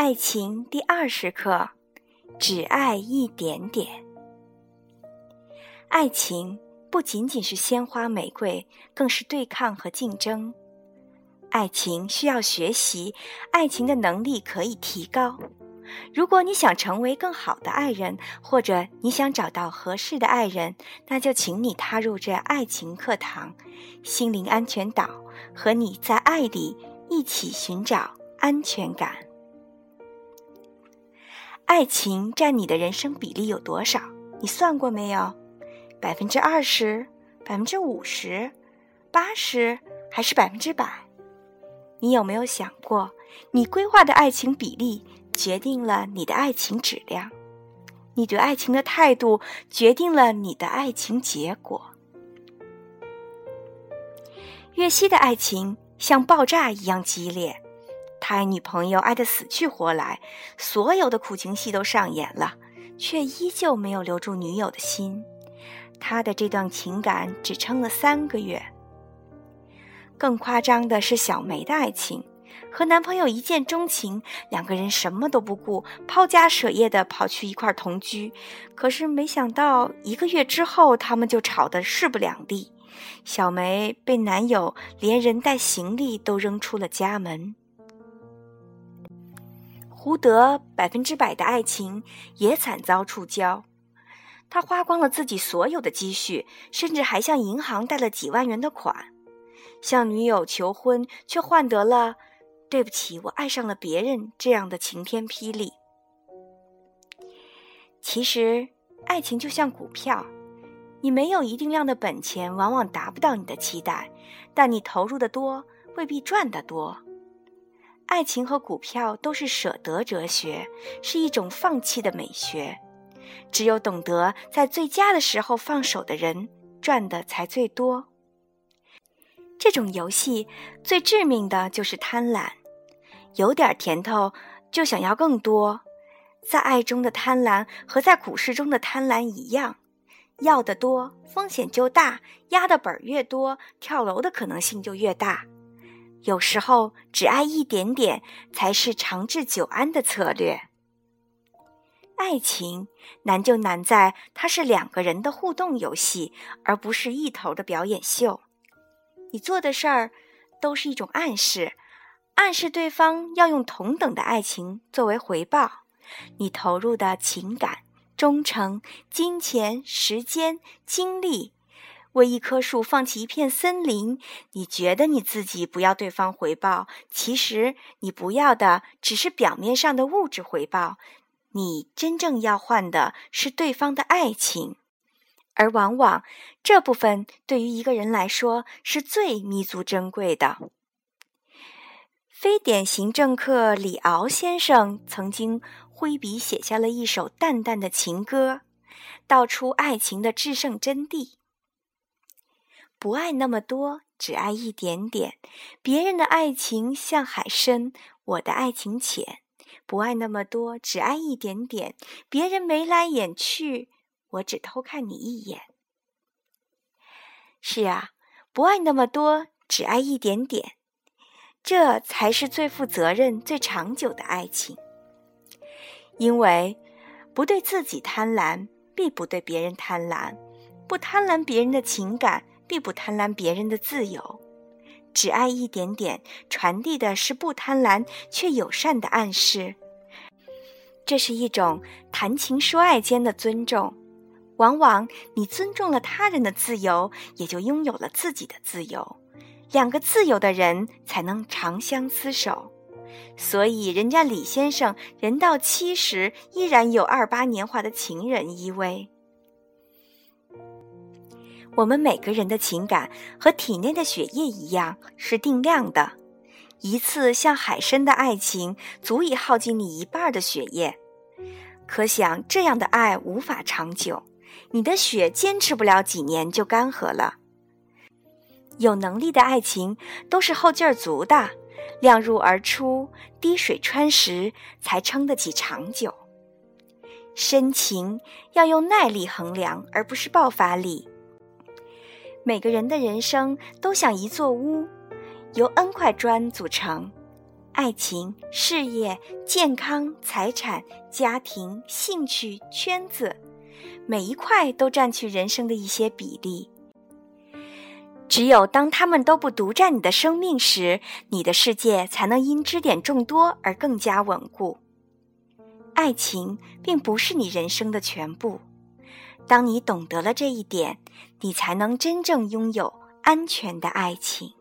爱情第二十课：只爱一点点。爱情不仅仅是鲜花玫瑰，更是对抗和竞争。爱情需要学习，爱情的能力可以提高。如果你想成为更好的爱人，或者你想找到合适的爱人，那就请你踏入这爱情课堂——心灵安全岛，和你在爱里一起寻找安全感。爱情占你的人生比例有多少？你算过没有？百分之二十、百分之五十、八十，还是百分之百？你有没有想过，你规划的爱情比例决定了你的爱情质量？你对爱情的态度决定了你的爱情结果。岳西的爱情像爆炸一样激烈。爱女朋友爱得死去活来，所有的苦情戏都上演了，却依旧没有留住女友的心。他的这段情感只撑了三个月。更夸张的是小梅的爱情，和男朋友一见钟情，两个人什么都不顾，抛家舍业的跑去一块同居。可是没想到一个月之后，他们就吵得势不两立。小梅被男友连人带行李都扔出了家门。胡德百分之百的爱情也惨遭触礁，他花光了自己所有的积蓄，甚至还向银行贷了几万元的款，向女友求婚，却换得了“对不起，我爱上了别人”这样的晴天霹雳。其实，爱情就像股票，你没有一定量的本钱，往往达不到你的期待，但你投入的多，未必赚得多。爱情和股票都是舍得哲学，是一种放弃的美学。只有懂得在最佳的时候放手的人，赚的才最多。这种游戏最致命的就是贪婪，有点甜头就想要更多。在爱中的贪婪和在股市中的贪婪一样，要的多，风险就大，压的本越多，跳楼的可能性就越大。有时候，只爱一点点才是长治久安的策略。爱情难就难在它是两个人的互动游戏，而不是一头的表演秀。你做的事儿都是一种暗示，暗示对方要用同等的爱情作为回报。你投入的情感、忠诚、金钱、时间、精力。为一棵树放弃一片森林，你觉得你自己不要对方回报，其实你不要的只是表面上的物质回报，你真正要换的是对方的爱情，而往往这部分对于一个人来说是最弥足珍贵的。非典型政客李敖先生曾经挥笔写下了一首淡淡的情歌，道出爱情的至圣真谛。不爱那么多，只爱一点点。别人的爱情像海深，我的爱情浅。不爱那么多，只爱一点点。别人眉来眼去，我只偷看你一眼。是啊，不爱那么多，只爱一点点，这才是最负责任、最长久的爱情。因为不对自己贪婪，必不对别人贪婪；不贪婪别人的情感。并不贪婪别人的自由，只爱一点点，传递的是不贪婪却友善的暗示。这是一种谈情说爱间的尊重。往往你尊重了他人的自由，也就拥有了自己的自由。两个自由的人才能长相厮守。所以，人家李先生人到七十，依然有二八年华的情人依偎。我们每个人的情感和体内的血液一样是定量的，一次像海参的爱情足以耗尽你一半的血液，可想这样的爱无法长久，你的血坚持不了几年就干涸了。有能力的爱情都是后劲儿足的，量入而出，滴水穿石，才撑得起长久。深情要用耐力衡量，而不是爆发力。每个人的人生都像一座屋，由 n 块砖组成。爱情、事业、健康、财产、家庭、兴趣、圈子，每一块都占据人生的一些比例。只有当他们都不独占你的生命时，你的世界才能因支点众多而更加稳固。爱情并不是你人生的全部。当你懂得了这一点，你才能真正拥有安全的爱情。